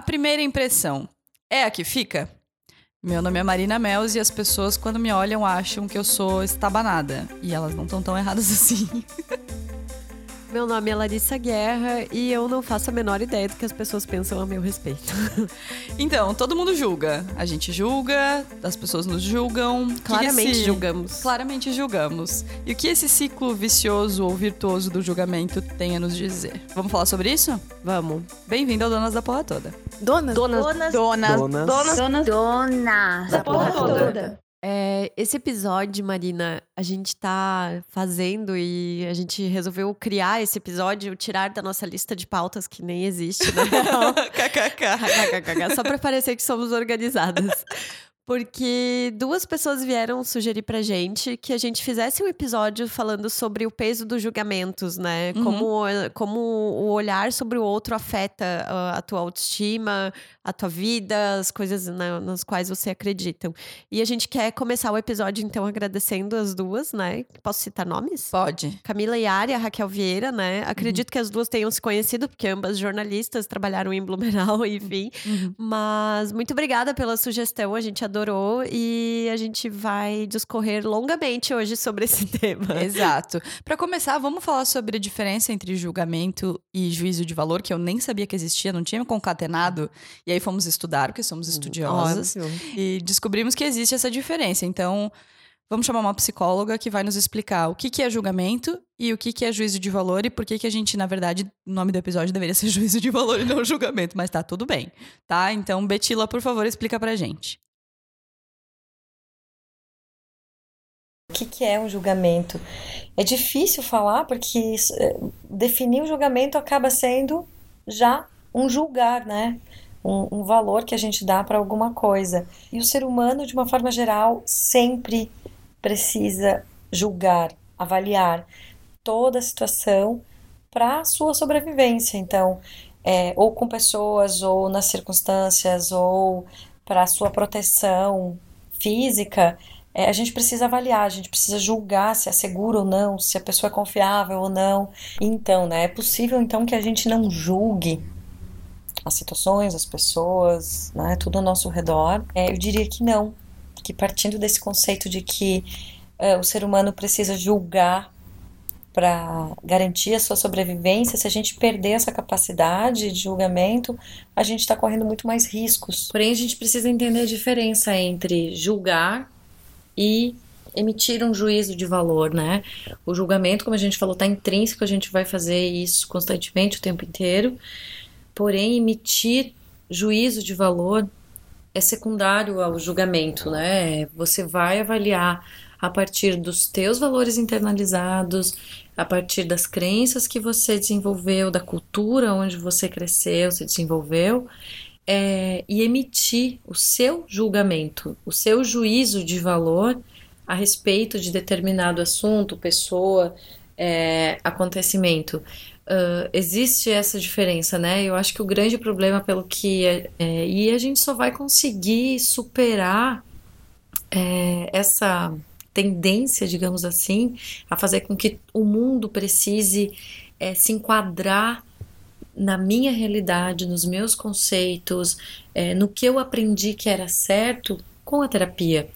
A primeira impressão é a que fica? Meu nome é Marina Mels e as pessoas, quando me olham, acham que eu sou estabanada. E elas não estão tão erradas assim. Meu nome é Larissa Guerra e eu não faço a menor ideia do que as pessoas pensam a meu respeito. Então, todo mundo julga. A gente julga, as pessoas nos julgam. Claramente esse... julgamos. Claramente julgamos. E o que esse ciclo vicioso ou virtuoso do julgamento tem a nos dizer? Vamos falar sobre isso? Vamos. Bem-vindo ao Donas da Porra Toda. Donas? Donas. Donas. Donas. Donas. Donas. Donas. Donas. Da Porra Toda. É, esse episódio, Marina, a gente tá fazendo e a gente resolveu criar esse episódio, tirar da nossa lista de pautas que nem existe, né? KKK. Só pra parecer que somos organizadas. Porque duas pessoas vieram sugerir pra gente que a gente fizesse um episódio falando sobre o peso dos julgamentos, né? Uhum. Como, como o olhar sobre o outro afeta a, tua autoestima, a tua vida, as coisas né, nas quais você acredita. E a gente quer começar o episódio, então, agradecendo as duas, né? Posso citar nomes? Pode. Camila Yari e a Raquel Vieira, né? Acredito uhum. que as duas tenham se conhecido, porque ambas jornalistas trabalharam em Blumenau, enfim. Uhum. Mas muito obrigada pela sugestão, a gente adorou adorou e a gente vai discorrer longamente hoje sobre esse tema. Exato. Para começar, vamos falar sobre a diferença entre julgamento e juízo de valor, que eu nem sabia que existia, não tinha me concatenado. E aí fomos estudar, porque somos hum, estudiosas. Óbvio. E descobrimos que existe essa diferença. Então, vamos chamar uma psicóloga que vai nos explicar o que, que é julgamento e o que, que é juízo de valor e por que, que a gente, na verdade, o nome do episódio deveria ser juízo de valor e não julgamento, mas tá tudo bem, tá? Então, Betila, por favor, explica pra gente. O que, que é um julgamento? É difícil falar porque é, definir o julgamento acaba sendo já um julgar, né? Um, um valor que a gente dá para alguma coisa. E o ser humano, de uma forma geral, sempre precisa julgar, avaliar toda a situação para a sua sobrevivência. Então, é, ou com pessoas, ou nas circunstâncias, ou para a sua proteção física, é, a gente precisa avaliar, a gente precisa julgar se é seguro ou não, se a pessoa é confiável ou não. Então, né, é possível então que a gente não julgue as situações, as pessoas, né, tudo ao nosso redor. É, eu diria que não, que partindo desse conceito de que é, o ser humano precisa julgar para garantir a sua sobrevivência, se a gente perder essa capacidade de julgamento, a gente está correndo muito mais riscos. Porém, a gente precisa entender a diferença entre julgar e emitir um juízo de valor, né? O julgamento, como a gente falou, está intrínseco, a gente vai fazer isso constantemente o tempo inteiro. Porém, emitir juízo de valor é secundário ao julgamento, né? Você vai avaliar a partir dos teus valores internalizados, a partir das crenças que você desenvolveu, da cultura onde você cresceu, se desenvolveu, é, e emitir o seu julgamento, o seu juízo de valor a respeito de determinado assunto, pessoa, é, acontecimento. Uh, existe essa diferença, né? Eu acho que o grande problema, pelo que. É, é e a gente só vai conseguir superar é, essa tendência, digamos assim, a fazer com que o mundo precise é, se enquadrar na minha realidade, nos meus conceitos, é, no que eu aprendi que era certo com a terapia.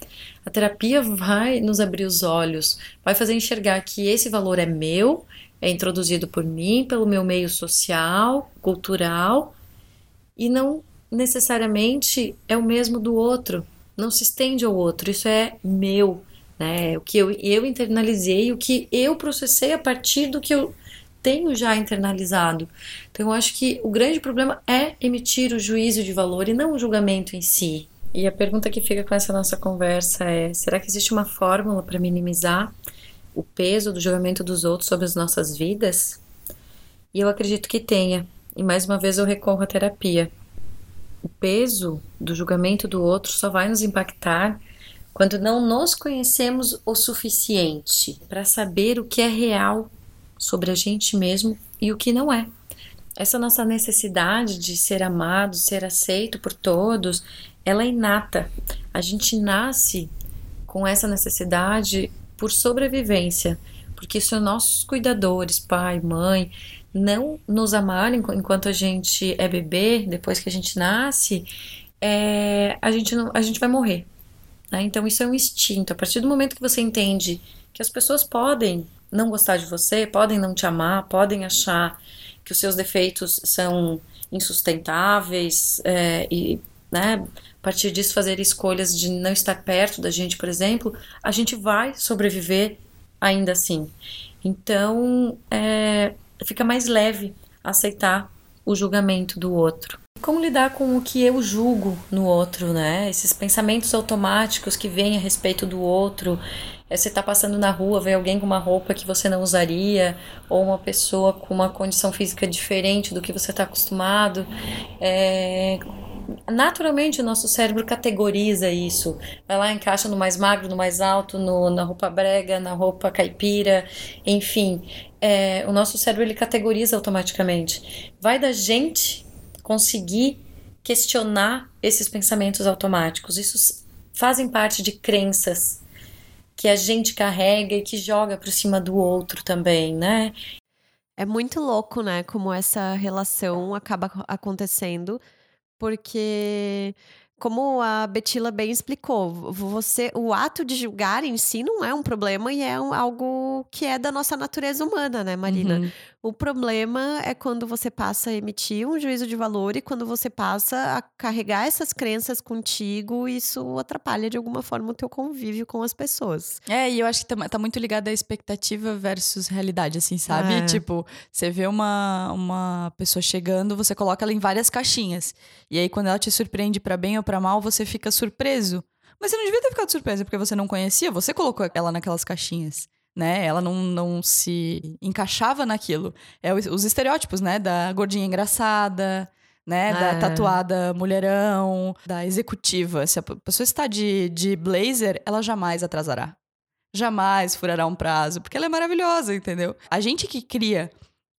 A terapia vai nos abrir os olhos, vai fazer enxergar que esse valor é meu, é introduzido por mim, pelo meu meio social, cultural, e não necessariamente é o mesmo do outro, não se estende ao outro, isso é meu, né? O que eu, eu internalizei, o que eu processei a partir do que eu tenho já internalizado. Então, eu acho que o grande problema é emitir o juízo de valor e não o julgamento em si. E a pergunta que fica com essa nossa conversa é: será que existe uma fórmula para minimizar o peso do julgamento dos outros sobre as nossas vidas? E eu acredito que tenha. E mais uma vez eu recorro à terapia. O peso do julgamento do outro só vai nos impactar quando não nos conhecemos o suficiente para saber o que é real sobre a gente mesmo e o que não é. Essa nossa necessidade de ser amado, ser aceito por todos, ela é inata. A gente nasce com essa necessidade por sobrevivência, por Porque se os nossos cuidadores, pai, mãe, não nos amarem enquanto a gente é bebê, depois que a gente nasce, é, a, gente não, a gente vai morrer. Né? Então isso é um instinto. A partir do momento que você entende que as pessoas podem não gostar de você, podem não te amar, podem achar que os seus defeitos são insustentáveis é, e né, a partir disso fazer escolhas de não estar perto da gente, por exemplo, a gente vai sobreviver ainda assim. Então, é, fica mais leve aceitar o julgamento do outro. Como lidar com o que eu julgo no outro, né? Esses pensamentos automáticos que vêm a respeito do outro. É, você está passando na rua, vê alguém com uma roupa que você não usaria, ou uma pessoa com uma condição física diferente do que você está acostumado. É, naturalmente o nosso cérebro categoriza isso. Vai lá, encaixa no mais magro, no mais alto, no, na roupa brega, na roupa caipira, enfim. É, o nosso cérebro ele categoriza automaticamente. Vai da gente conseguir questionar esses pensamentos automáticos. Isso fazem parte de crenças que a gente carrega e que joga por cima do outro também, né? É muito louco, né? Como essa relação acaba acontecendo porque como a Betila bem explicou, você, o ato de julgar em si não é um problema e é um, algo que é da nossa natureza humana, né, Marina? Uhum. O problema é quando você passa a emitir um juízo de valor e quando você passa a carregar essas crenças contigo, isso atrapalha de alguma forma o teu convívio com as pessoas. É, e eu acho que tá, tá muito ligado à expectativa versus realidade, assim, sabe? É. Tipo, você vê uma, uma pessoa chegando, você coloca ela em várias caixinhas. E aí, quando ela te surpreende para bem ou para mal, você fica surpreso. Mas você não devia ter ficado surpresa porque você não conhecia, você colocou ela naquelas caixinhas né? Ela não, não se encaixava naquilo. É os, os estereótipos, né? Da gordinha engraçada, né? Da é. tatuada mulherão, da executiva. Se a pessoa está de, de blazer, ela jamais atrasará. Jamais furará um prazo, porque ela é maravilhosa, entendeu? A gente que cria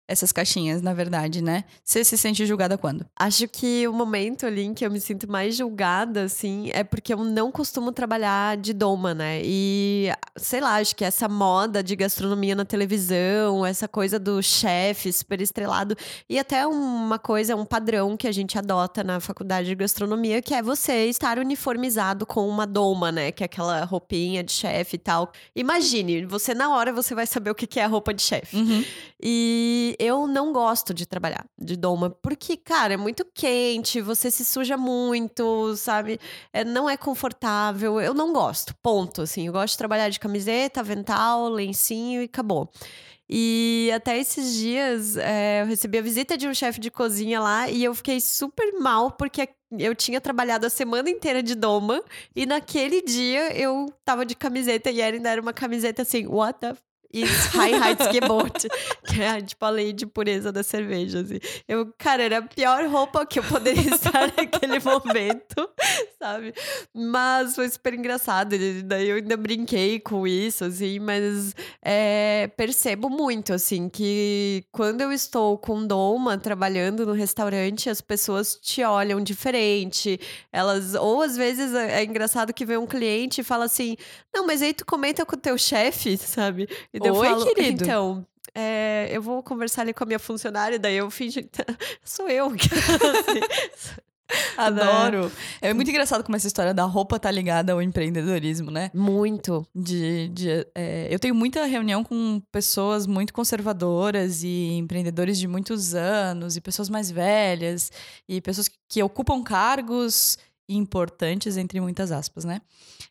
essas caixinhas, na verdade, né? Você se sente julgada quando? Acho que o momento ali em que eu me sinto mais julgada, assim, é porque eu não costumo trabalhar de doma, né? E, sei lá, acho que essa moda de gastronomia na televisão, essa coisa do chefe super estrelado, e até uma coisa, um padrão que a gente adota na faculdade de gastronomia, que é você estar uniformizado com uma doma, né? Que é aquela roupinha de chefe e tal. Imagine, você na hora você vai saber o que é a roupa de chefe. Uhum. E eu não gosto de trabalhar de doma, porque, cara, é muito quente, você se suja muito, sabe? É, não é confortável. Eu não gosto, ponto. Assim, eu gosto de trabalhar de camiseta, avental, lencinho e acabou. E até esses dias é, eu recebi a visita de um chefe de cozinha lá e eu fiquei super mal porque eu tinha trabalhado a semana inteira de doma e naquele dia eu tava de camiseta e ainda era uma camiseta assim, what the Freiheitsgebot, que é tipo a lei de pureza da cerveja. Assim. Eu, cara, era a pior roupa que eu poderia estar naquele momento, sabe? Mas foi super engraçado. Daí eu ainda brinquei com isso, assim, mas é, percebo muito, assim, que quando eu estou com Doma trabalhando no restaurante, as pessoas te olham diferente. Elas, ou às vezes é, é engraçado que vem um cliente e fala assim: Não, mas aí tu comenta com o teu chefe, sabe? E eu Oi, falo, querido. Então, é, eu vou conversar ali com a minha funcionária, daí eu finge que sou eu. Adoro. É muito engraçado como essa história da roupa tá ligada ao empreendedorismo, né? Muito. De, de é, eu tenho muita reunião com pessoas muito conservadoras e empreendedores de muitos anos, e pessoas mais velhas, e pessoas que, que ocupam cargos importantes, entre muitas aspas, né?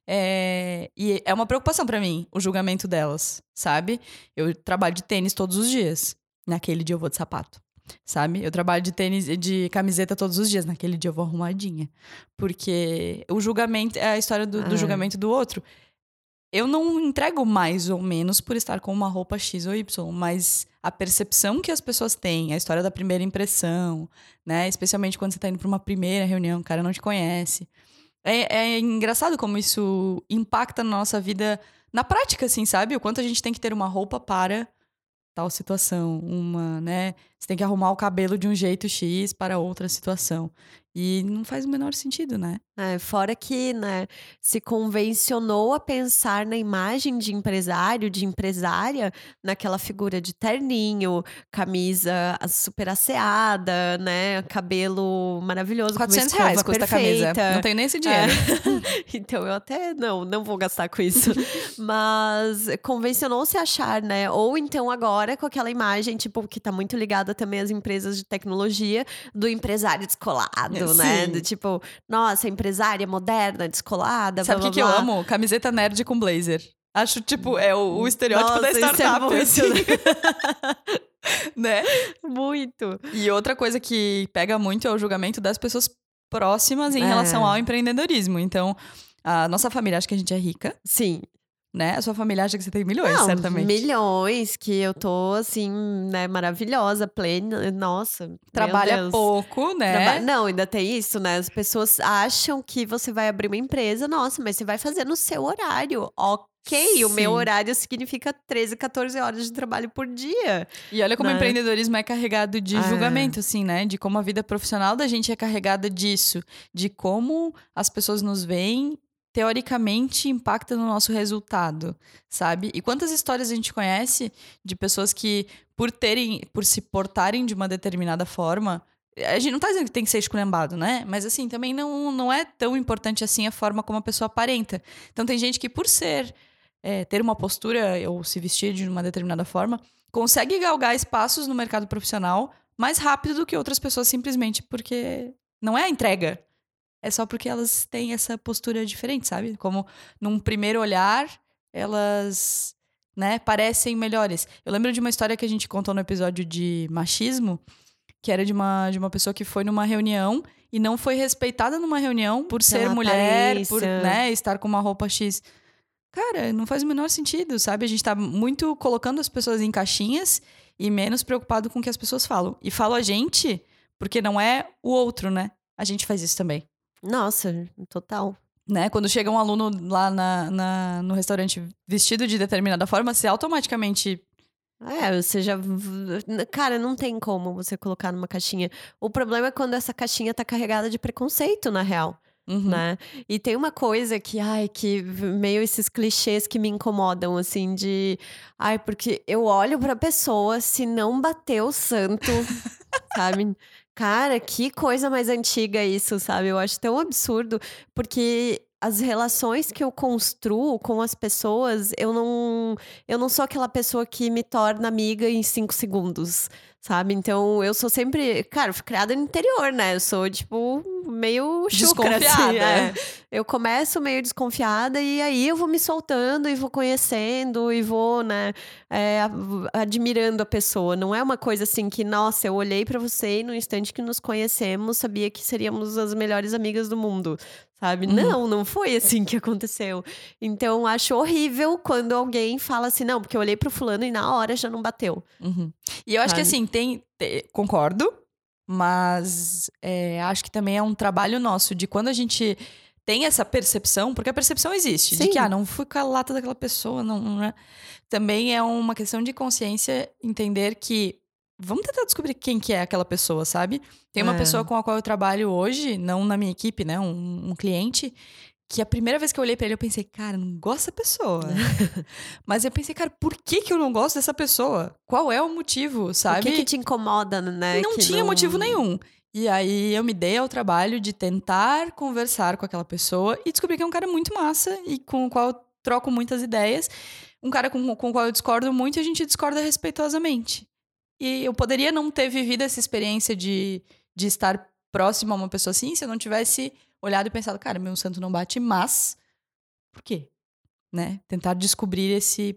É, e é uma preocupação para mim o julgamento delas, sabe? Eu trabalho de tênis todos os dias. Naquele dia eu vou de sapato, sabe? Eu trabalho de tênis, de camiseta todos os dias. Naquele dia eu vou arrumadinha. Porque o julgamento é a história do, do julgamento do outro. Eu não entrego mais ou menos por estar com uma roupa X ou Y, mas a percepção que as pessoas têm, a história da primeira impressão, né? Especialmente quando você está indo para uma primeira reunião, o cara não te conhece. É, é, engraçado como isso impacta na nossa vida na prática, assim, sabe? O quanto a gente tem que ter uma roupa para tal situação, uma, né? Você tem que arrumar o cabelo de um jeito X para outra situação. E não faz o menor sentido, né? É, fora que, né, se convencionou a pensar na imagem de empresário, de empresária, naquela figura de terninho, camisa super asseada, né, cabelo maravilhoso, 400 reais custa perfeita. a camisa. Não tenho nem esse dinheiro. É. então eu até não, não vou gastar com isso. Mas convencionou-se achar, né, ou então agora com aquela imagem, tipo, que tá muito ligada também às empresas de tecnologia, do empresário descolado, é, né, do tipo, nossa, empresária moderna, descolada. Sabe o que, que eu amo? Camiseta nerd com blazer. Acho, tipo, é o, o estereótipo Nossa, da startup. Isso é muito, assim. né? Muito. E outra coisa que pega muito é o julgamento das pessoas próximas em é. relação ao empreendedorismo. Então, a nossa família acha que a gente é rica. Sim né? A sua família acha que você tem milhões, Não, certamente. Milhões, que eu tô, assim, né, maravilhosa, plena. Nossa. Trabalha pouco, né? Traba... Não, ainda tem isso, né? As pessoas acham que você vai abrir uma empresa, nossa, mas você vai fazer no seu horário. Ok. Sim. o meu horário significa 13, 14 horas de trabalho por dia. E olha como né? o empreendedorismo é carregado de é. julgamento, assim, né? De como a vida profissional da gente é carregada disso. De como as pessoas nos veem teoricamente impacta no nosso resultado, sabe? E quantas histórias a gente conhece de pessoas que, por terem, por se portarem de uma determinada forma, a gente não tá dizendo que tem que ser esculhambado, né? Mas assim, também não, não é tão importante assim a forma como a pessoa aparenta. Então tem gente que, por ser, é, ter uma postura ou se vestir de uma determinada forma, consegue galgar espaços no mercado profissional mais rápido do que outras pessoas simplesmente porque não é a entrega, é só porque elas têm essa postura diferente, sabe? Como num primeiro olhar, elas, né, parecem melhores. Eu lembro de uma história que a gente contou no episódio de machismo, que era de uma, de uma pessoa que foi numa reunião e não foi respeitada numa reunião por ser mulher, por, né, estar com uma roupa X. Cara, não faz o menor sentido, sabe? A gente tá muito colocando as pessoas em caixinhas e menos preocupado com o que as pessoas falam. E falo a gente, porque não é o outro, né? A gente faz isso também. Nossa, total. Né? Quando chega um aluno lá na, na, no restaurante vestido de determinada forma, você automaticamente é, você já. Cara, não tem como você colocar numa caixinha. O problema é quando essa caixinha tá carregada de preconceito, na real. Uhum. Né? E tem uma coisa que, ai, que meio esses clichês que me incomodam, assim, de. Ai, porque eu olho pra pessoa, se não bater o santo, sabe? Cara, que coisa mais antiga isso, sabe? Eu acho tão absurdo, porque as relações que eu construo com as pessoas, eu não, eu não sou aquela pessoa que me torna amiga em cinco segundos, sabe? Então eu sou sempre, cara, fui criada no interior, né? Eu sou tipo meio chucra, assim, é. Eu começo meio desconfiada e aí eu vou me soltando e vou conhecendo e vou, né, é, admirando a pessoa. Não é uma coisa assim que, nossa, eu olhei para você e no instante que nos conhecemos sabia que seríamos as melhores amigas do mundo, sabe? Uhum. Não, não foi assim que aconteceu. Então, acho horrível quando alguém fala assim, não, porque eu olhei pro fulano e na hora já não bateu. Uhum. E eu acho sabe? que assim, tem, tem. Concordo, mas é, acho que também é um trabalho nosso de quando a gente tem essa percepção, porque a percepção existe, Sim. de que, ah, não fui com a lata daquela pessoa, não, não é. Também é uma questão de consciência entender que vamos tentar descobrir quem que é aquela pessoa, sabe? Tem uma é. pessoa com a qual eu trabalho hoje, não na minha equipe, né? Um, um cliente, que a primeira vez que eu olhei para ele, eu pensei, cara, não gosto dessa pessoa. Mas eu pensei, cara, por que, que eu não gosto dessa pessoa? Qual é o motivo, sabe? O que, que te incomoda, né? Não que tinha não... motivo nenhum. E aí eu me dei ao trabalho de tentar conversar com aquela pessoa e descobri que é um cara muito massa e com o qual eu troco muitas ideias. Um cara com, com o qual eu discordo muito e a gente discorda respeitosamente. E eu poderia não ter vivido essa experiência de, de estar próximo a uma pessoa assim se eu não tivesse olhado e pensado, cara, meu santo não bate, mas por quê? Né? Tentar descobrir esse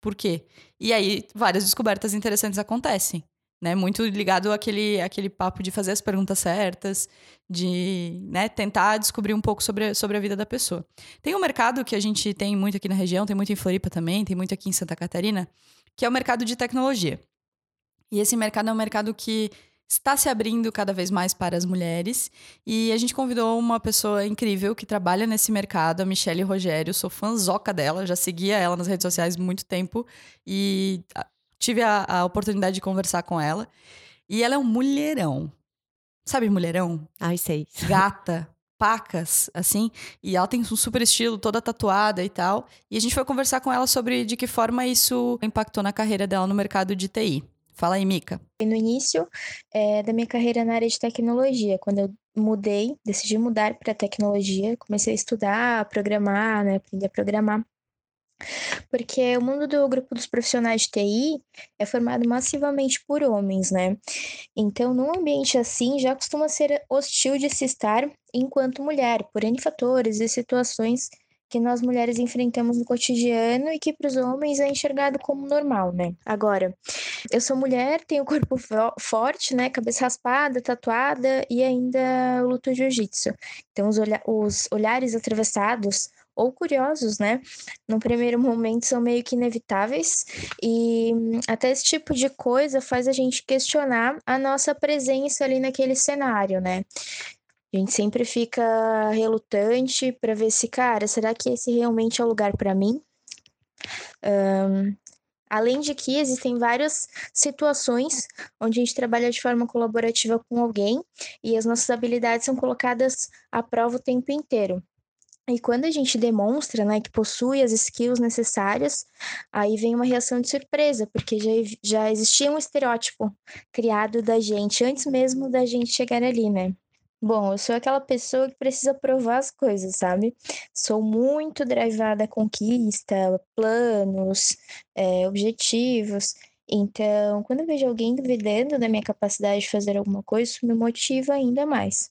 porquê. E aí várias descobertas interessantes acontecem. Né, muito ligado àquele, àquele papo de fazer as perguntas certas, de né, tentar descobrir um pouco sobre, sobre a vida da pessoa. Tem um mercado que a gente tem muito aqui na região, tem muito em Floripa também, tem muito aqui em Santa Catarina, que é o mercado de tecnologia. E esse mercado é um mercado que está se abrindo cada vez mais para as mulheres. E a gente convidou uma pessoa incrível que trabalha nesse mercado, a Michelle Rogério. Sou fãzoca dela, já seguia ela nas redes sociais há muito tempo e tive a, a oportunidade de conversar com ela. E ela é um mulherão. sabe, mulherão? Ai, sei. Gata, pacas, assim. E ela tem um super estilo, toda tatuada e tal. E a gente foi conversar com ela sobre de que forma isso impactou na carreira dela no mercado de TI. Fala aí, Mica. No início é, da minha carreira na área de tecnologia, quando eu mudei, decidi mudar para tecnologia, comecei a estudar, a programar, né, aprender a programar. Porque o mundo do grupo dos profissionais de TI é formado massivamente por homens, né? Então, num ambiente assim, já costuma ser hostil de se estar enquanto mulher, por N fatores e situações que nós mulheres enfrentamos no cotidiano e que para os homens é enxergado como normal, né? Agora, eu sou mulher, tenho corpo forte, né? Cabeça raspada, tatuada e ainda luto jiu-jitsu. Então, os, olha os olhares atravessados ou curiosos, né? No primeiro momento são meio que inevitáveis e até esse tipo de coisa faz a gente questionar a nossa presença ali naquele cenário, né? A gente sempre fica relutante para ver se, cara, será que esse realmente é o lugar para mim? Um, além de que existem várias situações onde a gente trabalha de forma colaborativa com alguém e as nossas habilidades são colocadas à prova o tempo inteiro. E quando a gente demonstra, né, que possui as skills necessárias, aí vem uma reação de surpresa, porque já, já existia um estereótipo criado da gente antes mesmo da gente chegar ali, né? Bom, eu sou aquela pessoa que precisa provar as coisas, sabe? Sou muito drivada à conquista, planos, é, objetivos. Então, quando eu vejo alguém duvidando da minha capacidade de fazer alguma coisa, isso me motiva ainda mais.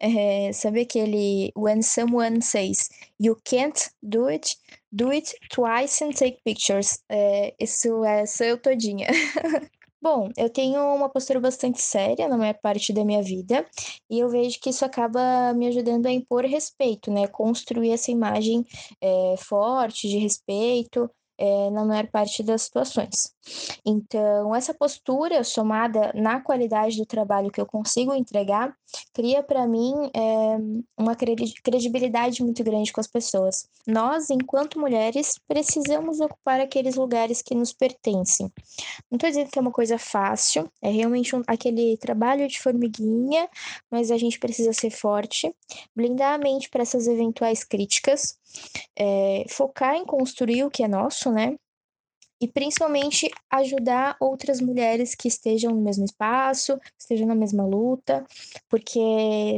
É, sabe aquele when someone says you can't do it, do it twice and take pictures. É, isso é, sou eu todinha. Bom, eu tenho uma postura bastante séria na maior parte da minha vida e eu vejo que isso acaba me ajudando a impor respeito, né? Construir essa imagem é, forte de respeito é, na maior parte das situações. Então, essa postura, somada na qualidade do trabalho que eu consigo entregar, cria para mim é, uma credibilidade muito grande com as pessoas. Nós, enquanto mulheres, precisamos ocupar aqueles lugares que nos pertencem. Não estou dizendo que é uma coisa fácil, é realmente um, aquele trabalho de formiguinha, mas a gente precisa ser forte, blindar a mente para essas eventuais críticas, é, focar em construir o que é nosso, né? E principalmente ajudar outras mulheres que estejam no mesmo espaço, estejam na mesma luta, porque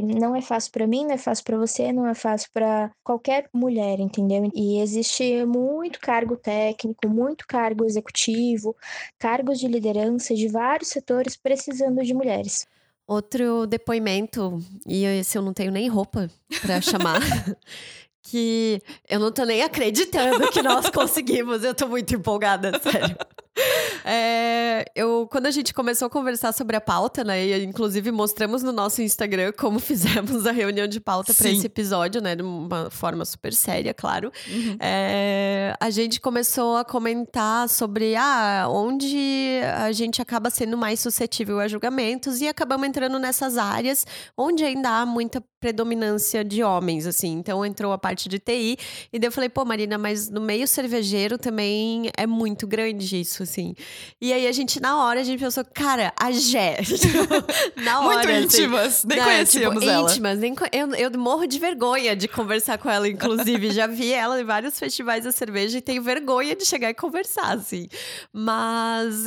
não é fácil para mim, não é fácil para você, não é fácil para qualquer mulher, entendeu? E existe muito cargo técnico, muito cargo executivo, cargos de liderança de vários setores precisando de mulheres. Outro depoimento, e esse eu não tenho nem roupa para chamar, que eu não tô nem acreditando que nós conseguimos. Eu tô muito empolgada, sério. É, eu, quando a gente começou a conversar sobre a pauta, né? E inclusive mostramos no nosso Instagram como fizemos a reunião de pauta para esse episódio, né? De uma forma super séria, claro. Uhum. É, a gente começou a comentar sobre ah, onde a gente acaba sendo mais suscetível a julgamentos e acabamos entrando nessas áreas onde ainda há muita predominância de homens, assim. Então entrou a parte de TI e daí eu falei, pô, Marina, mas no meio cervejeiro também é muito grande isso, assim. E aí a gente, na hora, a gente pensou, cara, a Gé. na hora. Muito assim, íntimas, nem né, conhecíamos tipo, ela. Íntimas, nem, eu, eu morro de vergonha de conversar com ela, inclusive. Já vi ela em vários festivais da cerveja e tenho vergonha de chegar e conversar, assim. Mas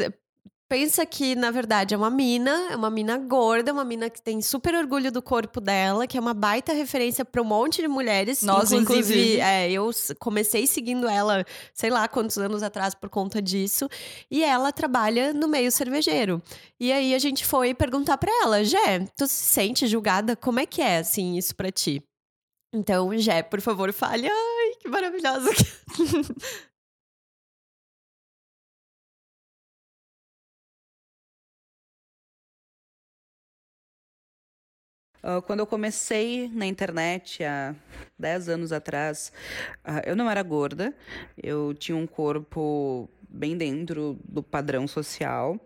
Pensa que, na verdade, é uma mina, é uma mina gorda, uma mina que tem super orgulho do corpo dela, que é uma baita referência para um monte de mulheres. Nós, inclusive. inclusive. É, eu comecei seguindo ela, sei lá quantos anos atrás por conta disso. E ela trabalha no meio cervejeiro. E aí a gente foi perguntar para ela, Jé, tu se sente julgada? Como é que é, assim, isso para ti? Então, Jé, por favor, fale. Ai, que maravilhosa. quando eu comecei na internet há 10 anos atrás, uh, eu não era gorda, eu tinha um corpo bem dentro do padrão social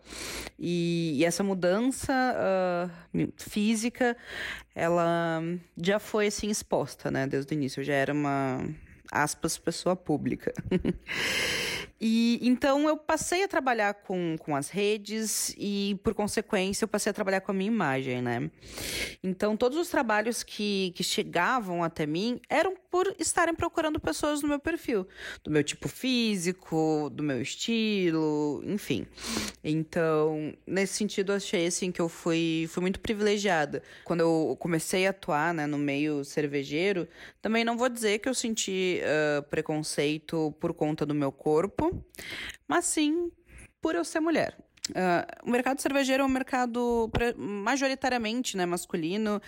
e, e essa mudança uh, física ela já foi assim exposta né desde o início eu já era uma aspas pessoa pública E então eu passei a trabalhar com, com as redes e, por consequência, eu passei a trabalhar com a minha imagem, né? Então, todos os trabalhos que, que chegavam até mim eram por estarem procurando pessoas no meu perfil, do meu tipo físico, do meu estilo, enfim. Então, nesse sentido, achei assim que eu fui, fui muito privilegiada. Quando eu comecei a atuar né, no meio cervejeiro, também não vou dizer que eu senti uh, preconceito por conta do meu corpo, mas sim por eu ser mulher. Uh, o mercado cervejeiro é um mercado majoritariamente né, masculino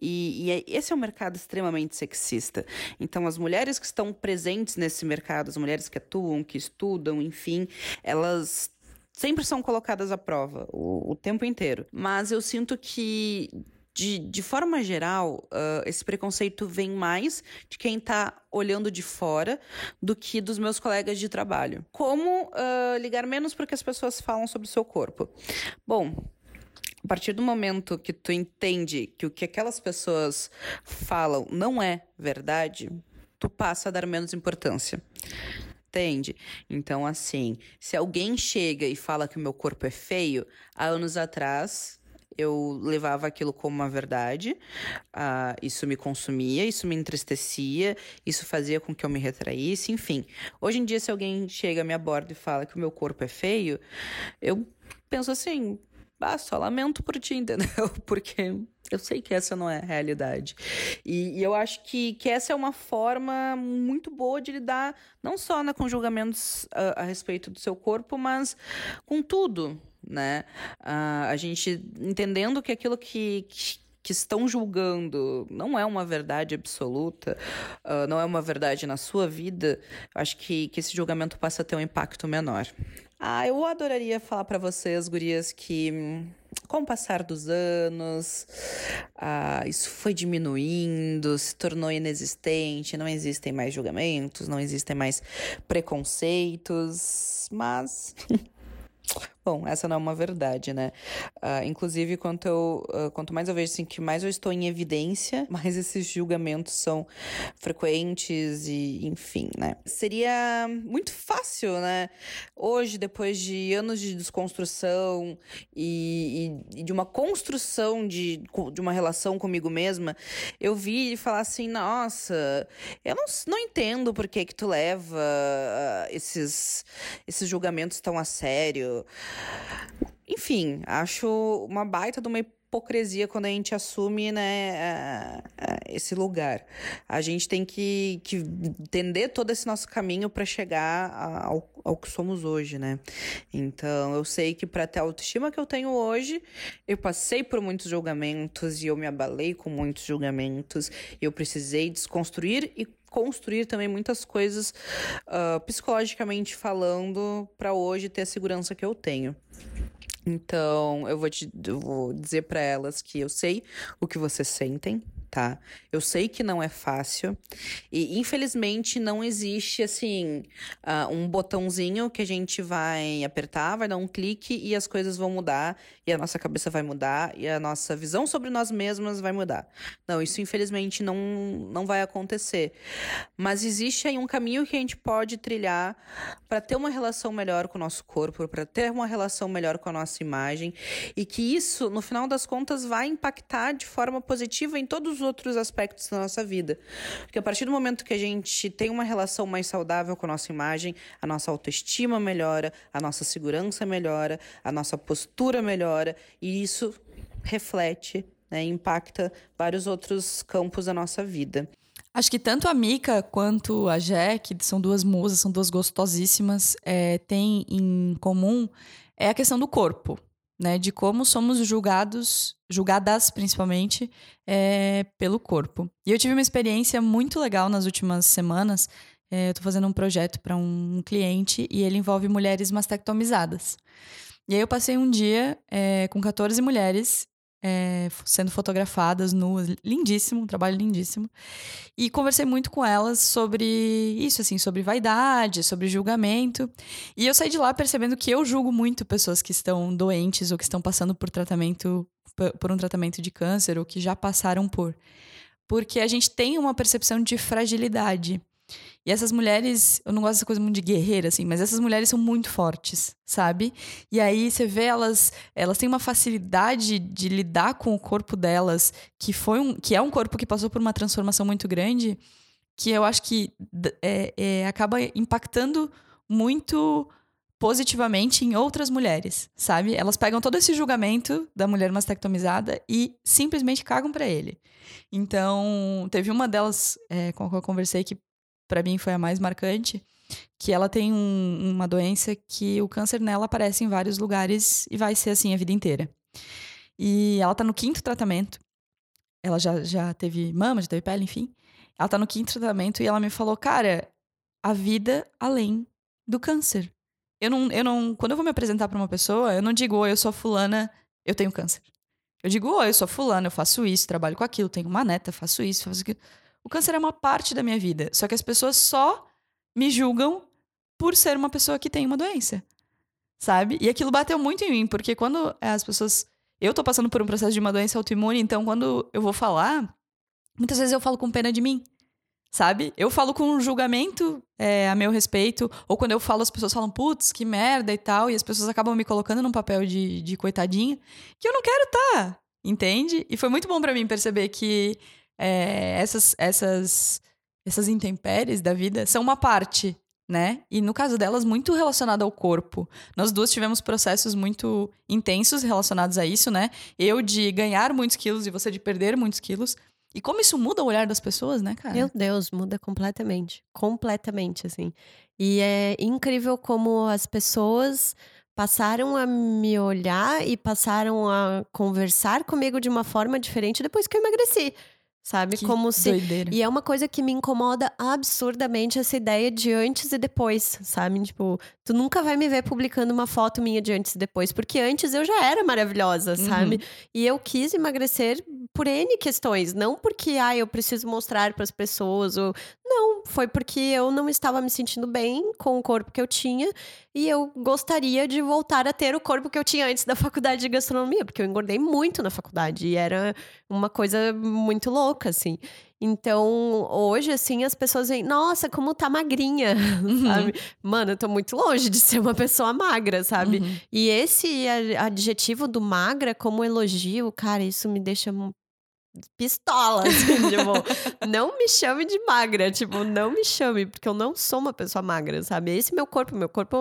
e, e é, esse é um mercado extremamente sexista. Então, as mulheres que estão presentes nesse mercado, as mulheres que atuam, que estudam, enfim, elas sempre são colocadas à prova o, o tempo inteiro. Mas eu sinto que de, de forma geral, uh, esse preconceito vem mais de quem está olhando de fora do que dos meus colegas de trabalho. Como uh, ligar menos porque as pessoas falam sobre o seu corpo? Bom, a partir do momento que tu entende que o que aquelas pessoas falam não é verdade, tu passa a dar menos importância. Entende? Então, assim, se alguém chega e fala que o meu corpo é feio, há anos atrás eu levava aquilo como uma verdade, uh, isso me consumia, isso me entristecia, isso fazia com que eu me retraísse, enfim. Hoje em dia, se alguém chega, me aborda e fala que o meu corpo é feio, eu penso assim, ah, só lamento por ti, entendeu? Porque eu sei que essa não é a realidade. E, e, eu acho que, que essa é uma forma muito boa de lidar, não só né, com julgamentos a, a respeito do seu corpo, mas com tudo, né? Uh, a gente entendendo que aquilo que, que, que, estão julgando não é uma verdade absoluta, uh, não é uma verdade na sua vida, acho que, que esse julgamento passa a ter um impacto menor. Ah, eu adoraria falar para vocês, gurias, que com o passar dos anos, ah, isso foi diminuindo, se tornou inexistente, não existem mais julgamentos, não existem mais preconceitos, mas Bom, essa não é uma verdade, né? Uh, inclusive, quanto, eu, uh, quanto mais eu vejo assim, que mais eu estou em evidência, mais esses julgamentos são frequentes e, enfim, né? Seria muito fácil, né? Hoje, depois de anos de desconstrução e, e, e de uma construção de, de uma relação comigo mesma, eu vi e falar assim: nossa, eu não, não entendo por que, que tu leva uh, esses, esses julgamentos tão a sério. Enfim, acho uma baita de uma hipocrisia quando a gente assume né, esse lugar. A gente tem que, que entender todo esse nosso caminho para chegar ao, ao que somos hoje, né? Então, eu sei que para ter a autoestima que eu tenho hoje, eu passei por muitos julgamentos e eu me abalei com muitos julgamentos. E eu precisei desconstruir e construir também muitas coisas uh, psicologicamente falando para hoje ter a segurança que eu tenho. Então, eu vou, te, eu vou dizer para elas que eu sei o que vocês sentem, tá? Eu sei que não é fácil e infelizmente não existe assim uh, um botãozinho que a gente vai apertar, vai dar um clique e as coisas vão mudar e a nossa cabeça vai mudar e a nossa visão sobre nós mesmas vai mudar. Não, isso infelizmente não, não vai acontecer. Mas existe aí um caminho que a gente pode trilhar para ter uma relação melhor com o nosso corpo, para ter uma relação melhor com a nossa imagem e que isso, no final das contas, vai impactar de forma positiva em todos os outros aspectos da nossa vida. Porque a partir do momento que a gente tem uma relação mais saudável com a nossa imagem, a nossa autoestima melhora, a nossa segurança melhora, a nossa postura melhora, e isso reflete, né, impacta vários outros campos da nossa vida. Acho que tanto a Mika quanto a Jack, que são duas musas, são duas gostosíssimas, é, têm em comum é a questão do corpo né, de como somos julgados, julgadas principalmente, é, pelo corpo. E eu tive uma experiência muito legal nas últimas semanas. É, eu estou fazendo um projeto para um cliente e ele envolve mulheres mastectomizadas. E aí eu passei um dia é, com 14 mulheres é, sendo fotografadas nuas, lindíssimo, um trabalho lindíssimo. E conversei muito com elas sobre isso, assim, sobre vaidade, sobre julgamento. E eu saí de lá percebendo que eu julgo muito pessoas que estão doentes ou que estão passando por tratamento, por um tratamento de câncer ou que já passaram por. Porque a gente tem uma percepção de fragilidade. E essas mulheres, eu não gosto dessa coisa muito de guerreira, assim, mas essas mulheres são muito fortes, sabe? E aí você vê elas, elas têm uma facilidade de lidar com o corpo delas, que foi um, que é um corpo que passou por uma transformação muito grande, que eu acho que é, é, acaba impactando muito positivamente em outras mulheres, sabe? Elas pegam todo esse julgamento da mulher mastectomizada e simplesmente cagam para ele. Então, teve uma delas é, com a qual eu conversei que para mim foi a mais marcante, que ela tem um, uma doença que o câncer nela aparece em vários lugares e vai ser assim a vida inteira. E ela tá no quinto tratamento. Ela já, já teve mama, já teve pele, enfim. Ela tá no quinto tratamento e ela me falou, cara, a vida além do câncer. Eu não, eu não, quando eu vou me apresentar para uma pessoa, eu não digo, oi, eu sou fulana, eu tenho câncer. Eu digo, oi, eu sou fulana, eu faço isso, trabalho com aquilo, tenho uma neta, faço isso, faço aquilo. O câncer é uma parte da minha vida. Só que as pessoas só me julgam por ser uma pessoa que tem uma doença. Sabe? E aquilo bateu muito em mim, porque quando as pessoas. Eu tô passando por um processo de uma doença autoimune, então quando eu vou falar, muitas vezes eu falo com pena de mim. Sabe? Eu falo com um julgamento é, a meu respeito, ou quando eu falo, as pessoas falam, putz, que merda e tal, e as pessoas acabam me colocando num papel de, de coitadinha, que eu não quero estar, tá, entende? E foi muito bom para mim perceber que é, essas, essas, essas intempéries da vida são uma parte, né? E no caso delas, muito relacionada ao corpo. Nós duas tivemos processos muito intensos relacionados a isso, né? Eu de ganhar muitos quilos e você de perder muitos quilos. E como isso muda o olhar das pessoas, né, cara? Meu Deus, muda completamente. Completamente, assim. E é incrível como as pessoas passaram a me olhar e passaram a conversar comigo de uma forma diferente depois que eu emagreci. Sabe? Que Como se. Doideira. E é uma coisa que me incomoda absurdamente essa ideia de antes e depois, sabe? Tipo, tu nunca vai me ver publicando uma foto minha de antes e depois, porque antes eu já era maravilhosa, sabe? Uhum. E eu quis emagrecer por N questões, não porque, ah, eu preciso mostrar para as pessoas, ou não, foi porque eu não estava me sentindo bem com o corpo que eu tinha e eu gostaria de voltar a ter o corpo que eu tinha antes da faculdade de gastronomia, porque eu engordei muito na faculdade e era uma coisa muito louca, assim. Então, hoje, assim, as pessoas veem, nossa, como tá magrinha, uhum. sabe? Mano, eu tô muito longe de ser uma pessoa magra, sabe? Uhum. E esse adjetivo do magra como elogio, cara, isso me deixa pistola, assim, tipo, não me chame de magra, tipo, não me chame, porque eu não sou uma pessoa magra, sabe? Esse é meu corpo, meu corpo,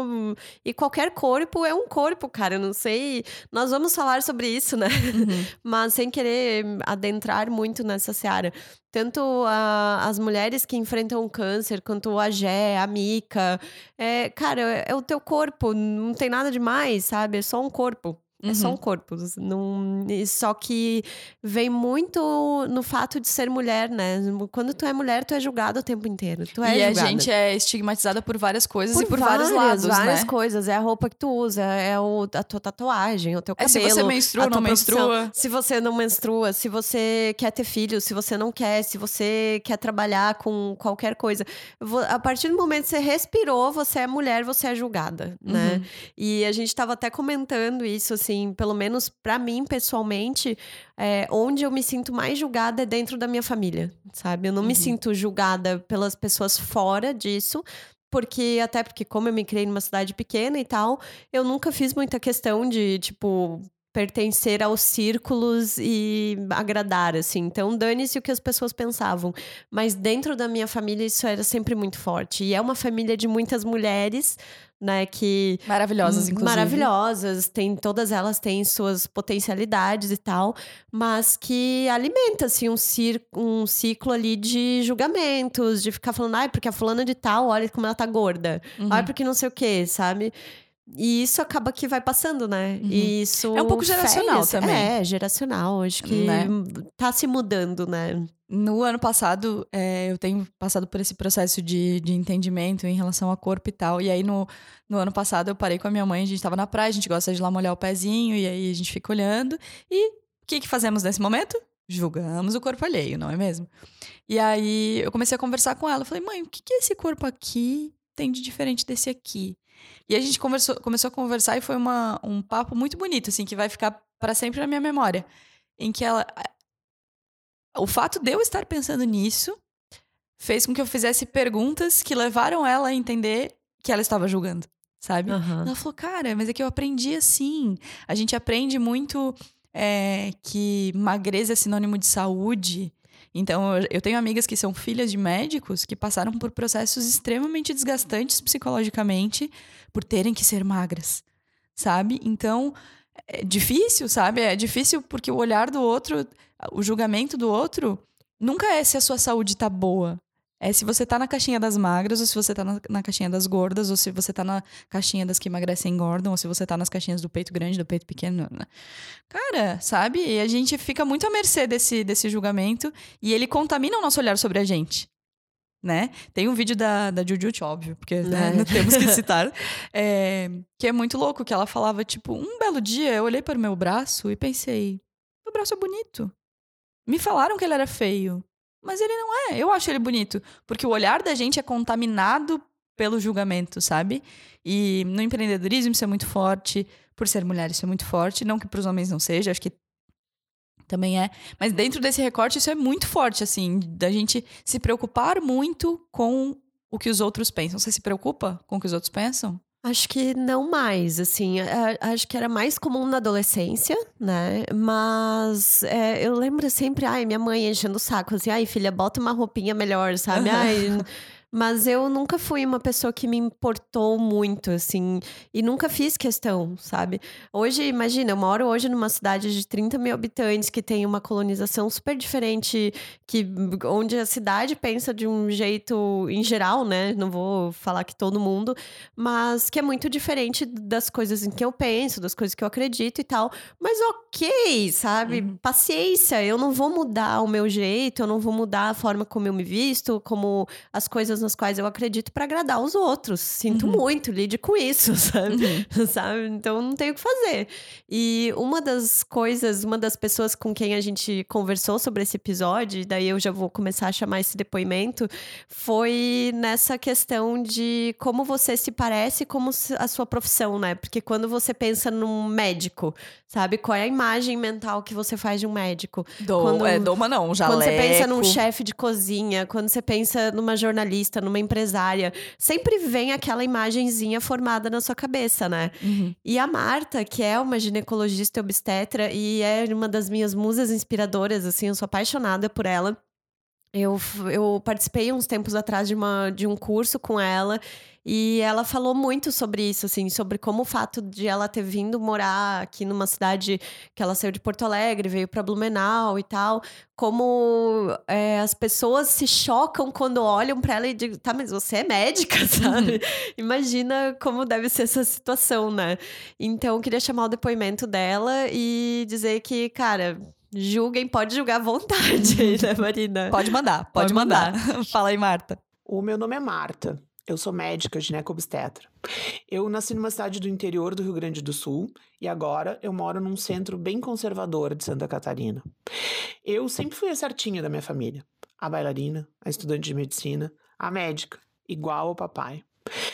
e qualquer corpo é um corpo, cara, eu não sei, nós vamos falar sobre isso, né? Uhum. Mas sem querer adentrar muito nessa seara. Tanto a, as mulheres que enfrentam câncer, quanto a Gé, a Mica, é, cara, é o teu corpo, não tem nada demais, sabe? É só um corpo. É só um uhum. corpo. Não, só que vem muito no fato de ser mulher, né? Quando tu é mulher, tu é julgada o tempo inteiro. Tu é e julgada. a gente é estigmatizada por várias coisas por e por vários, vários lados, várias né? coisas. É a roupa que tu usa, é o, a tua tatuagem, o teu cabelo. É se você menstrua ou não menstrua. Se você não menstrua, se você quer ter filho, se você não quer, se você quer trabalhar com qualquer coisa. A partir do momento que você respirou, você é mulher, você é julgada, né? Uhum. E a gente tava até comentando isso, assim, assim, pelo menos para mim pessoalmente, é, onde eu me sinto mais julgada é dentro da minha família, sabe? Eu não uhum. me sinto julgada pelas pessoas fora disso, porque até porque como eu me criei numa cidade pequena e tal, eu nunca fiz muita questão de, tipo, pertencer aos círculos e agradar, assim. Então, dane-se o que as pessoas pensavam. Mas dentro da minha família isso era sempre muito forte. E é uma família de muitas mulheres, né, que maravilhosas inclusive. Maravilhosas, tem todas elas têm suas potencialidades e tal, mas que alimenta assim um, cir um ciclo ali de julgamentos, de ficar falando, ai, porque a fulana de tal, olha como ela tá gorda. Uhum. Ai, porque não sei o quê, sabe? E isso acaba que vai passando, né? Uhum. E isso. É um pouco geracional também. É, geracional. Acho que né? tá se mudando, né? No ano passado, é, eu tenho passado por esse processo de, de entendimento em relação ao corpo e tal. E aí, no, no ano passado, eu parei com a minha mãe, a gente tava na praia, a gente gosta de lá molhar o pezinho, e aí a gente fica olhando. E o que, que fazemos nesse momento? Julgamos o corpo alheio, não é mesmo? E aí eu comecei a conversar com ela. Falei, mãe, o que, que esse corpo aqui tem de diferente desse aqui? E a gente conversou, começou a conversar e foi uma, um papo muito bonito, assim, que vai ficar para sempre na minha memória. Em que ela. O fato de eu estar pensando nisso fez com que eu fizesse perguntas que levaram ela a entender que ela estava julgando, sabe? Uhum. Ela falou, cara, mas é que eu aprendi assim. A gente aprende muito é, que magreza é sinônimo de saúde. Então, eu tenho amigas que são filhas de médicos que passaram por processos extremamente desgastantes psicologicamente por terem que ser magras, sabe? Então, é difícil, sabe? É difícil porque o olhar do outro, o julgamento do outro, nunca é se a sua saúde tá boa. É se você tá na caixinha das magras, ou se você tá na, na, caixinha das gordas, ou se você tá na caixinha das que emagrecem e engordam, ou se você tá nas caixinhas do peito grande, do peito pequeno. Né? Cara, sabe? E a gente fica muito à mercê desse, desse julgamento e ele contamina o nosso olhar sobre a gente. Né? Tem um vídeo da, da Jujutsu, óbvio, porque né, não temos que citar, é, que é muito louco, que ela falava, tipo, um belo dia eu olhei para o meu braço e pensei, meu braço é bonito. Me falaram que ele era feio. Mas ele não é. Eu acho ele bonito. Porque o olhar da gente é contaminado pelo julgamento, sabe? E no empreendedorismo isso é muito forte. Por ser mulher, isso é muito forte. Não que para os homens não seja, acho que também é. Mas dentro desse recorte, isso é muito forte, assim, da gente se preocupar muito com o que os outros pensam. Você se preocupa com o que os outros pensam? Acho que não mais, assim, acho que era mais comum na adolescência, né? Mas é, eu lembro sempre, ai, minha mãe enchendo o saco, assim, ai, filha, bota uma roupinha melhor, sabe? Ai, Mas eu nunca fui uma pessoa que me importou muito, assim, e nunca fiz questão, sabe? Hoje, imagina, eu moro hoje numa cidade de 30 mil habitantes que tem uma colonização super diferente, que, onde a cidade pensa de um jeito em geral, né? Não vou falar que todo mundo, mas que é muito diferente das coisas em que eu penso, das coisas que eu acredito e tal. Mas ok, sabe? Uhum. Paciência, eu não vou mudar o meu jeito, eu não vou mudar a forma como eu me visto, como as coisas coisas nas quais eu acredito para agradar os outros. Sinto uhum. muito, lide com isso, sabe? Uhum. sabe? Então não tenho o que fazer. E uma das coisas, uma das pessoas com quem a gente conversou sobre esse episódio, daí eu já vou começar a chamar esse depoimento, foi nessa questão de como você se parece como a sua profissão, né? Porque quando você pensa num médico, sabe? Qual é a imagem mental que você faz de um médico? Do, quando, é, doma não, jaleco. Quando você pensa num chefe de cozinha, quando você pensa numa jornalista, jornalista, numa empresária, sempre vem aquela imagenzinha formada na sua cabeça, né? Uhum. E a Marta, que é uma ginecologista obstetra e é uma das minhas musas inspiradoras, assim, eu sou apaixonada por ela. Eu, eu participei uns tempos atrás de, uma, de um curso com ela e ela falou muito sobre isso, assim, sobre como o fato de ela ter vindo morar aqui numa cidade que ela saiu de Porto Alegre, veio para Blumenau e tal, como é, as pessoas se chocam quando olham para ela e dizem, tá, mas você é médica, sabe? Uhum. Imagina como deve ser essa situação, né? Então, eu queria chamar o depoimento dela e dizer que, cara, Julguem, pode julgar à vontade, né, Marina? Pode mandar, pode, pode mandar. mandar. Fala aí, Marta. O meu nome é Marta. Eu sou médica ginecobstetra. Eu nasci numa cidade do interior do Rio Grande do Sul e agora eu moro num centro bem conservador de Santa Catarina. Eu sempre fui a certinha da minha família. A bailarina, a estudante de medicina, a médica, igual ao papai.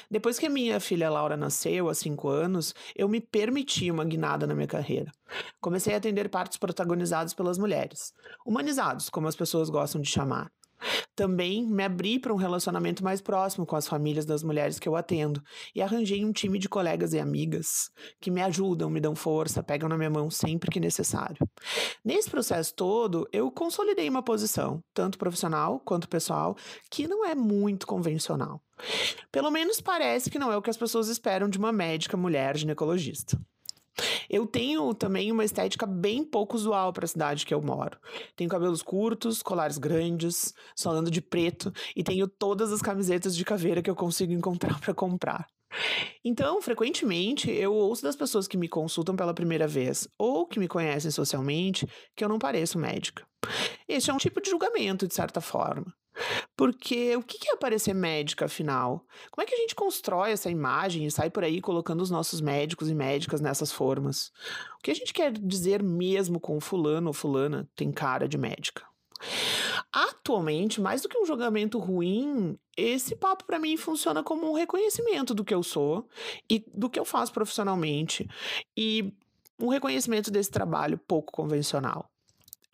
Depois que minha filha Laura nasceu, há cinco anos, eu me permiti uma guinada na minha carreira. Comecei a atender partos protagonizados pelas mulheres, humanizados, como as pessoas gostam de chamar. Também me abri para um relacionamento mais próximo com as famílias das mulheres que eu atendo e arranjei um time de colegas e amigas que me ajudam, me dão força, pegam na minha mão sempre que necessário. Nesse processo todo, eu consolidei uma posição, tanto profissional quanto pessoal, que não é muito convencional. Pelo menos parece que não é o que as pessoas esperam de uma médica mulher ginecologista. Eu tenho também uma estética bem pouco usual para a cidade que eu moro. Tenho cabelos curtos, colares grandes, só ando de preto e tenho todas as camisetas de caveira que eu consigo encontrar para comprar. Então, frequentemente, eu ouço das pessoas que me consultam pela primeira vez ou que me conhecem socialmente que eu não pareço médica. Este é um tipo de julgamento, de certa forma. Porque o que é parecer médica, afinal? Como é que a gente constrói essa imagem e sai por aí colocando os nossos médicos e médicas nessas formas? O que a gente quer dizer mesmo com fulano ou fulana tem cara de médica? Atualmente, mais do que um julgamento ruim, esse papo para mim funciona como um reconhecimento do que eu sou e do que eu faço profissionalmente e um reconhecimento desse trabalho pouco convencional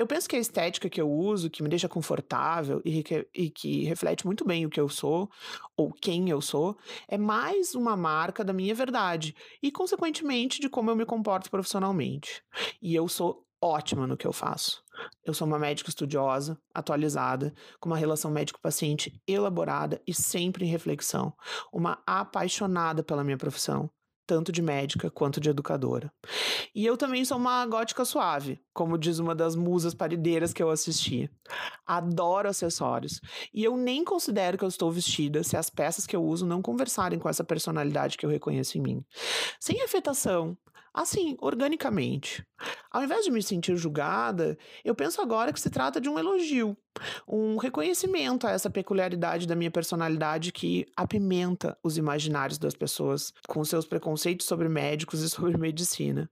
Eu penso que a estética que eu uso, que me deixa confortável e que, e que reflete muito bem o que eu sou, ou quem eu sou, é mais uma marca da minha verdade e, consequentemente, de como eu me comporto profissionalmente. E eu sou ótima no que eu faço. Eu sou uma médica estudiosa, atualizada, com uma relação médico-paciente elaborada e sempre em reflexão, uma apaixonada pela minha profissão, tanto de médica quanto de educadora. E eu também sou uma gótica suave, como diz uma das musas parideiras que eu assisti. Adoro acessórios. E eu nem considero que eu estou vestida se as peças que eu uso não conversarem com essa personalidade que eu reconheço em mim. Sem afetação, assim, organicamente. Ao invés de me sentir julgada, eu penso agora que se trata de um elogio, um reconhecimento a essa peculiaridade da minha personalidade que apimenta os imaginários das pessoas com seus preconceitos sobre médicos e sobre medicina.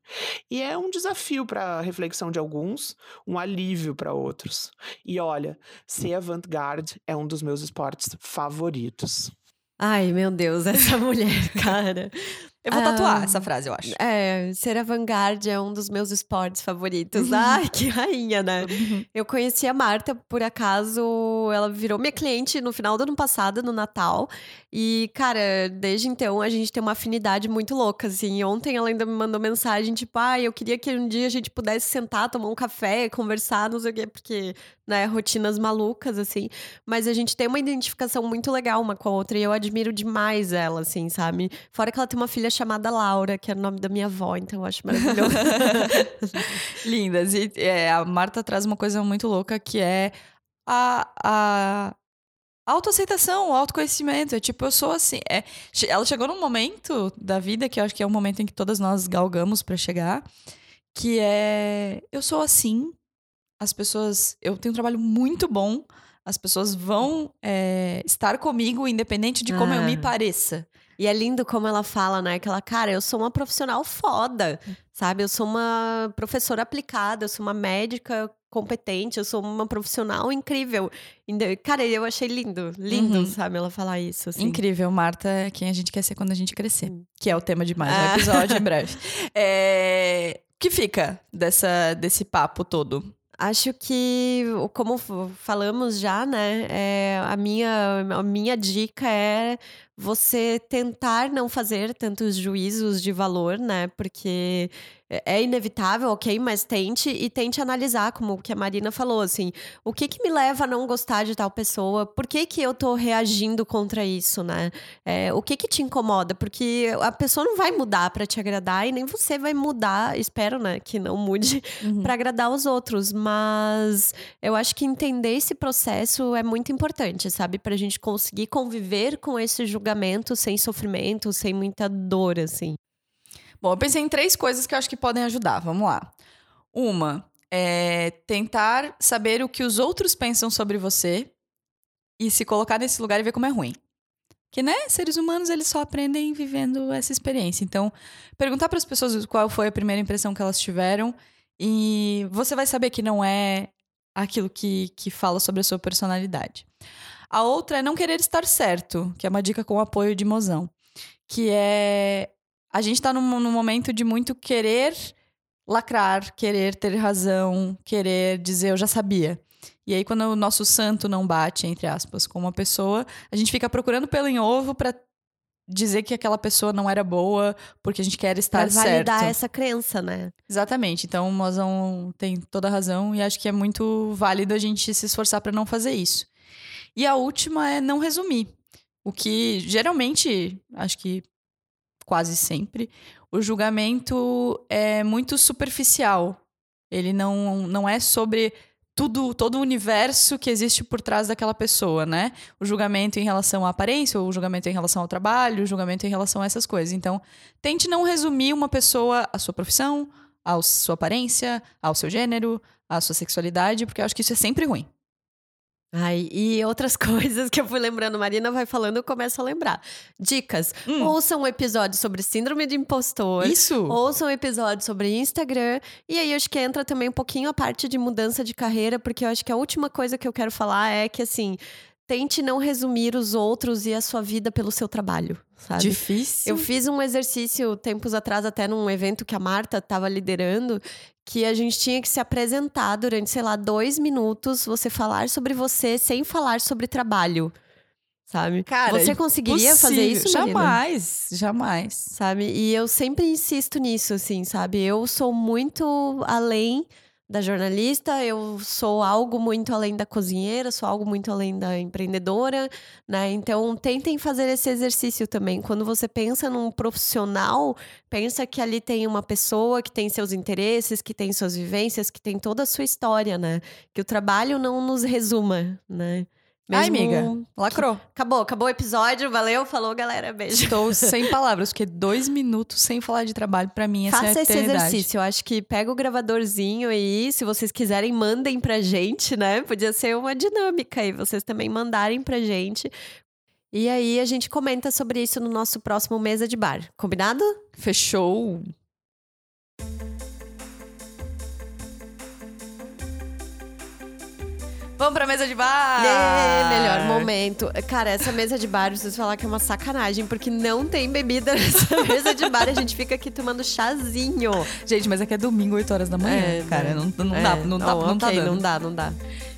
E é um desafio para a reflexão de alguns, um alívio para outros. E olha, ser avant-garde é um dos meus esportes favoritos. Ai, meu Deus, essa mulher, cara. Eu vou tatuar ah, essa frase, eu acho. É, ser avant-garde é um dos meus esportes favoritos. Uhum. Ai, que rainha, né? Uhum. Eu conheci a Marta, por acaso, ela virou minha cliente no final do ano passado, no Natal. E, cara, desde então a gente tem uma afinidade muito louca, assim. Ontem ela ainda me mandou mensagem, tipo, ah, eu queria que um dia a gente pudesse sentar, tomar um café, conversar, não sei o quê, porque, né, rotinas malucas, assim. Mas a gente tem uma identificação muito legal uma com a outra e eu admiro demais ela, assim, sabe? Fora que ela tem uma filha chamada Laura, que é o nome da minha avó, então eu acho maravilhoso. Lindas. E é, a Marta traz uma coisa muito louca que é a, a autoaceitação, o autoconhecimento. É tipo, eu sou assim. É, ela chegou num momento da vida que eu acho que é um momento em que todas nós galgamos para chegar, que é eu sou assim. As pessoas. Eu tenho um trabalho muito bom. As pessoas vão é, estar comigo, independente de como ah. eu me ah. pareça. E é lindo como ela fala, né? Que ela, cara, eu sou uma profissional foda, sabe? Eu sou uma professora aplicada, eu sou uma médica competente, eu sou uma profissional incrível. Cara, eu achei lindo, lindo, uhum. sabe? Ela falar isso. Assim. Incrível, Marta, é quem a gente quer ser quando a gente crescer. Que é o tema de mais um ah. episódio em breve. É... O que fica dessa, desse papo todo? Acho que, como falamos já, né? É, a, minha, a minha dica é você tentar não fazer tantos juízos de valor, né? Porque é, é inevitável, ok, mas tente e tente analisar, como o que a Marina falou, assim, o que que me leva a não gostar de tal pessoa? Por que que eu tô reagindo contra isso, né? É, o que que te incomoda? Porque a pessoa não vai mudar para te agradar e nem você vai mudar, espero, né, que não mude uhum. para agradar os outros, mas eu acho que entender esse processo é muito importante, sabe? Pra gente conseguir conviver com esse julgamento sem sofrimento, sem muita dor, assim. Bom, eu pensei em três coisas que eu acho que podem ajudar. Vamos lá. Uma é tentar saber o que os outros pensam sobre você e se colocar nesse lugar e ver como é ruim. Que, né, seres humanos, eles só aprendem vivendo essa experiência. Então, perguntar para as pessoas qual foi a primeira impressão que elas tiveram e você vai saber que não é aquilo que, que fala sobre a sua personalidade. A outra é não querer estar certo, que é uma dica com apoio de mozão. Que é a gente tá num, num momento de muito querer lacrar, querer ter razão, querer dizer eu já sabia. E aí, quando o nosso santo não bate, entre aspas, com uma pessoa, a gente fica procurando pelo em ovo para dizer que aquela pessoa não era boa, porque a gente quer estar pra validar certo. essa crença, né? Exatamente. Então, o Mozão tem toda a razão e acho que é muito válido a gente se esforçar para não fazer isso. E a última é não resumir. O que geralmente, acho que quase sempre, o julgamento é muito superficial. Ele não, não é sobre tudo, todo o universo que existe por trás daquela pessoa, né? O julgamento em relação à aparência, o julgamento em relação ao trabalho, o julgamento em relação a essas coisas. Então, tente não resumir uma pessoa à sua profissão, à sua aparência, ao seu gênero, à sua sexualidade, porque eu acho que isso é sempre ruim. Ai, e outras coisas que eu fui lembrando, Marina vai falando, eu começo a lembrar. Dicas. Hum. Ouçam um episódio sobre síndrome de impostor. Isso. Ouçam um episódio sobre Instagram. E aí, acho que entra também um pouquinho a parte de mudança de carreira, porque eu acho que a última coisa que eu quero falar é que, assim, tente não resumir os outros e a sua vida pelo seu trabalho. Sabe? Difícil. Eu fiz um exercício tempos atrás, até num evento que a Marta estava liderando, que a gente tinha que se apresentar durante, sei lá, dois minutos, você falar sobre você sem falar sobre trabalho. Sabe? Cara, você conseguiria fazer isso? Jamais, Marina? jamais. Sabe? E eu sempre insisto nisso, assim, sabe? Eu sou muito além da jornalista, eu sou algo muito além da cozinheira, sou algo muito além da empreendedora, né? Então, tentem fazer esse exercício também. Quando você pensa num profissional, pensa que ali tem uma pessoa que tem seus interesses, que tem suas vivências, que tem toda a sua história, né? Que o trabalho não nos resuma, né? Mesmo... Ai, amiga, lacrou. Acabou, acabou o episódio. Valeu, falou, galera. Beijo. Estou sem palavras, porque dois minutos sem falar de trabalho, para mim, essa Faça é esse exercício. Eu acho que pega o gravadorzinho aí, se vocês quiserem, mandem pra gente, né? Podia ser uma dinâmica aí, vocês também mandarem pra gente. E aí a gente comenta sobre isso no nosso próximo Mesa de Bar. Combinado? Fechou. Vamos pra mesa de bar! É, melhor momento. Cara, essa mesa de bar, vocês falar que é uma sacanagem, porque não tem bebida nessa mesa de bar. A gente fica aqui tomando chazinho. Gente, mas é que é domingo, 8 horas da manhã. É, cara, não, não é, dá, não, dá, não, não okay, tá Não dá, não dá.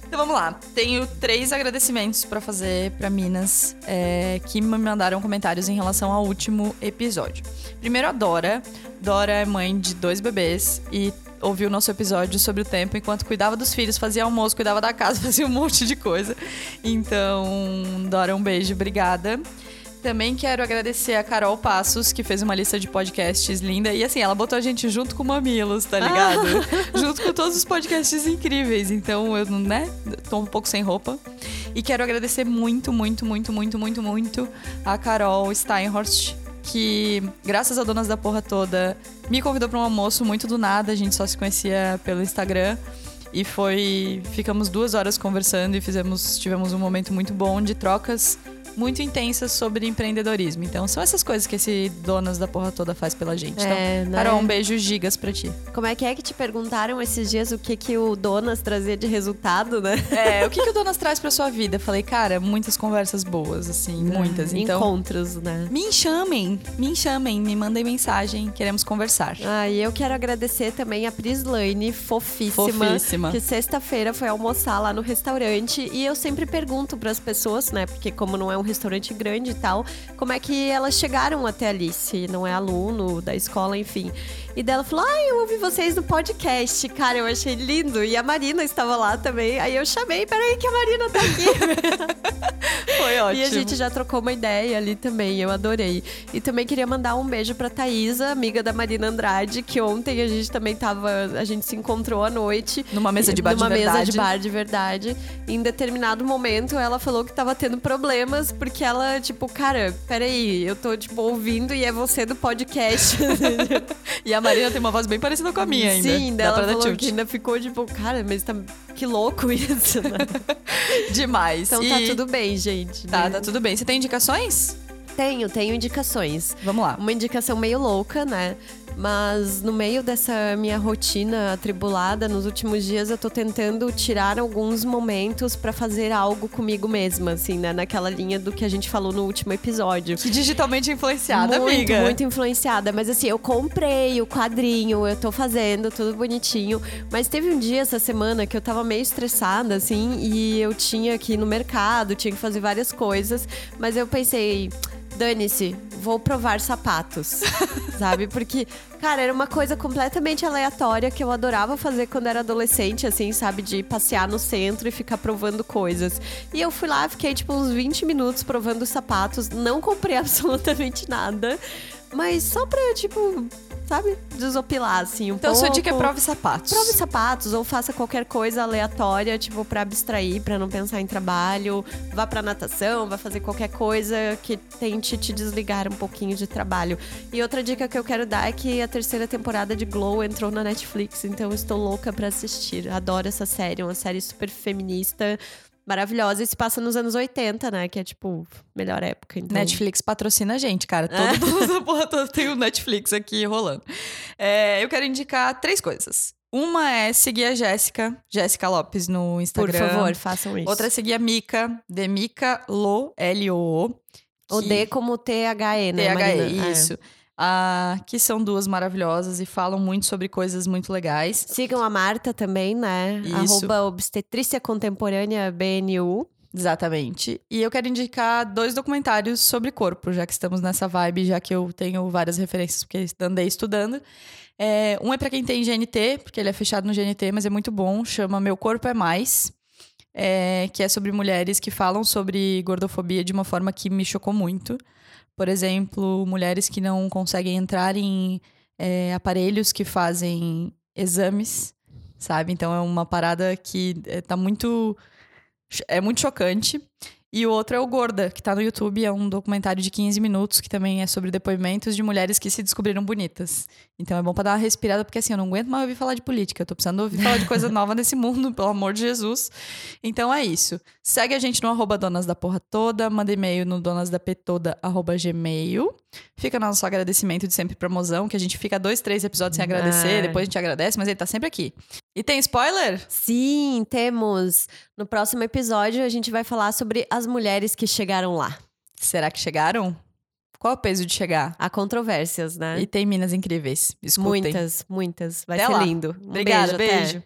Então vamos lá. Tenho três agradecimentos para fazer para Minas é, que me mandaram comentários em relação ao último episódio. Primeiro a Dora. Dora é mãe de dois bebês e ouviu o nosso episódio sobre o tempo enquanto cuidava dos filhos, fazia almoço, cuidava da casa, fazia um monte de coisa. Então, Dora, um beijo, obrigada. Também quero agradecer a Carol Passos, que fez uma lista de podcasts linda. E assim, ela botou a gente junto com o Mamilos, tá ligado? Ah. junto com todos os podcasts incríveis. Então, eu, né, tô um pouco sem roupa. E quero agradecer muito, muito, muito, muito, muito, muito a Carol Steinhorst, que, graças a Donas da Porra Toda, me convidou para um almoço muito do nada. A gente só se conhecia pelo Instagram. E foi. Ficamos duas horas conversando e fizemos, tivemos um momento muito bom de trocas muito intensas sobre empreendedorismo. Então, são essas coisas que esse Donas da Porra Toda faz pela gente. É, então, né? Carol, um beijo gigas pra ti. Como é que é que te perguntaram esses dias o que, que o Donas trazia de resultado, né? É, o que, que o Donas traz pra sua vida? Falei, cara, muitas conversas boas, assim, é, muitas. Então, Encontros, né? Me chamem, me chamem, me mandem mensagem, queremos conversar. Ah, e eu quero agradecer também a Prislane, fofíssima. Fofíssima. Que sexta-feira foi almoçar lá no restaurante. E eu sempre pergunto para as pessoas, né? Porque como não é um restaurante grande e tal, como é que elas chegaram até ali, se não é aluno da escola, enfim. E dela falou: Ah, eu ouvi vocês no podcast. Cara, eu achei lindo. E a Marina estava lá também. Aí eu chamei, peraí, que a Marina tá aqui. Foi ótimo. E a gente já trocou uma ideia ali também. Eu adorei. E também queria mandar um beijo pra Thaisa, amiga da Marina Andrade, que ontem a gente também tava. A gente se encontrou à noite. Numa mesa de bar de verdade. Numa mesa de bar de verdade. E em determinado momento ela falou que tava tendo problemas, porque ela, tipo, cara, peraí, eu tô, tipo, ouvindo e é você do podcast. e a a Marina tem uma voz bem parecida com a minha ainda. Sim, dela falou que ainda ficou tipo, cara, mas tá... que louco isso, né? Demais. Então tá e... tá tudo bem, gente. Tá, né? tá tudo bem. Você tem indicações? Tenho, tenho indicações. Vamos lá. Uma indicação meio louca, né? Mas no meio dessa minha rotina atribulada, nos últimos dias eu tô tentando tirar alguns momentos para fazer algo comigo mesma, assim, né? Naquela linha do que a gente falou no último episódio. Que digitalmente influenciada, muito, amiga. Muito influenciada. Mas assim, eu comprei o quadrinho, eu tô fazendo, tudo bonitinho. Mas teve um dia essa semana que eu tava meio estressada, assim, e eu tinha que ir no mercado, tinha que fazer várias coisas. Mas eu pensei dane-se, vou provar sapatos, sabe? Porque, cara, era uma coisa completamente aleatória que eu adorava fazer quando era adolescente, assim, sabe? De passear no centro e ficar provando coisas. E eu fui lá, fiquei tipo uns 20 minutos provando sapatos, não comprei absolutamente nada. Mas só pra, tipo, sabe? Desopilar, assim, um então, pouco. Então, sua dica é prove sapatos. Prove sapatos ou faça qualquer coisa aleatória, tipo, pra abstrair, pra não pensar em trabalho. Vá pra natação, vá fazer qualquer coisa que tente te desligar um pouquinho de trabalho. E outra dica que eu quero dar é que a terceira temporada de Glow entrou na Netflix, então eu estou louca pra assistir. Adoro essa série, uma série super feminista maravilhosa e se passa nos anos 80, né? Que é tipo, melhor época. Então... Netflix patrocina a gente, cara. Todo é. mundo porra toda tem o Netflix aqui rolando. É, eu quero indicar três coisas. Uma é seguir a Jéssica, Jéssica Lopes no Instagram. Por favor, façam isso. Outra é seguir a Mica, Demica Lo, L-O-O. O D como T-H-E, né? T-H-E, Marina? É. Ah, que são duas maravilhosas e falam muito sobre coisas muito legais. Sigam a Marta também, né? Isso. Arroba Obstetrícia Contemporânea BNU. Exatamente. E eu quero indicar dois documentários sobre corpo, já que estamos nessa vibe, já que eu tenho várias referências, porque andei estudando. É, um é para quem tem GNT, porque ele é fechado no GNT, mas é muito bom. Chama Meu Corpo é Mais. é, que é sobre mulheres que falam sobre gordofobia de uma forma que me chocou muito. Por exemplo, mulheres que não conseguem entrar em é, aparelhos que fazem exames, sabe? Então é uma parada que é, tá muito. É muito chocante. E o outro é o Gorda, que tá no YouTube, é um documentário de 15 minutos que também é sobre depoimentos de mulheres que se descobriram bonitas. Então é bom pra dar uma respirada, porque assim, eu não aguento mais ouvir falar de política, eu tô precisando ouvir falar de coisa nova nesse mundo, pelo amor de Jesus. Então é isso. Segue a gente no arroba donas da porra toda, manda e-mail no donasdapetoda arroba gmail. Fica nosso agradecimento de sempre pra mozão, que a gente fica dois, três episódios sem agradecer, Ai. depois a gente agradece, mas ele tá sempre aqui. E tem spoiler? Sim, temos. No próximo episódio, a gente vai falar sobre as mulheres que chegaram lá. Será que chegaram? Qual é o peso de chegar? Há controvérsias, né? E tem minas incríveis. Escutem. Muitas, muitas. Vai Até ser lá. lindo. Um Obrigada, beijo. beijo.